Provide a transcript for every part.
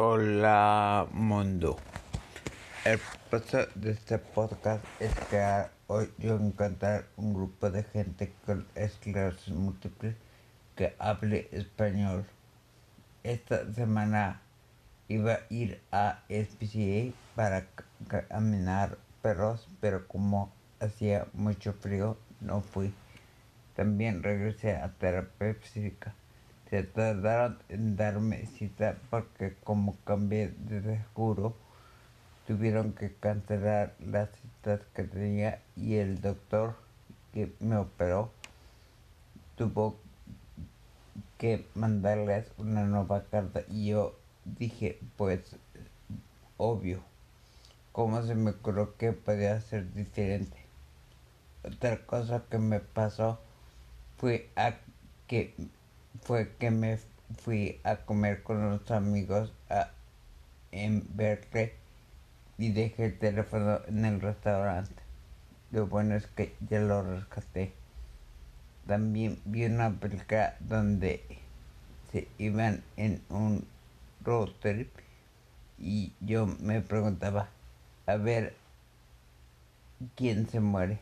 Hola mundo. El propósito de este podcast es crear hoy yo encontrar un grupo de gente con esclerosis múltiple que hable español. Esta semana iba a ir a SPCA para caminar perros, pero como hacía mucho frío no fui. También regresé a terapia física se tardaron en darme cita porque como cambié de seguro, tuvieron que cancelar las citas que tenía y el doctor que me operó tuvo que mandarles una nueva carta y yo dije pues obvio cómo se me ocurrió que podía ser diferente otra cosa que me pasó fue que fue que me fui a comer con unos amigos a, en Berkeley y dejé el teléfono en el restaurante. Lo bueno es que ya lo rescaté. También vi una película donde se iban en un road trip y yo me preguntaba, a ver, ¿quién se muere?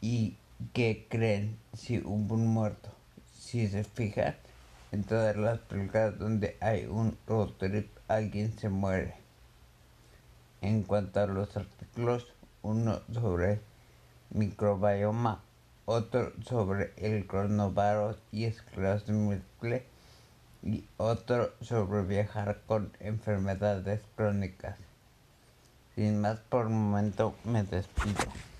¿Y qué creen si hubo un muerto? Si se fijan, en todas las películas donde hay un road trip, alguien se muere. En cuanto a los artículos, uno sobre microbioma, otro sobre el coronavirus y esclerosis múltiple y otro sobre viajar con enfermedades crónicas. Sin más por el momento me despido.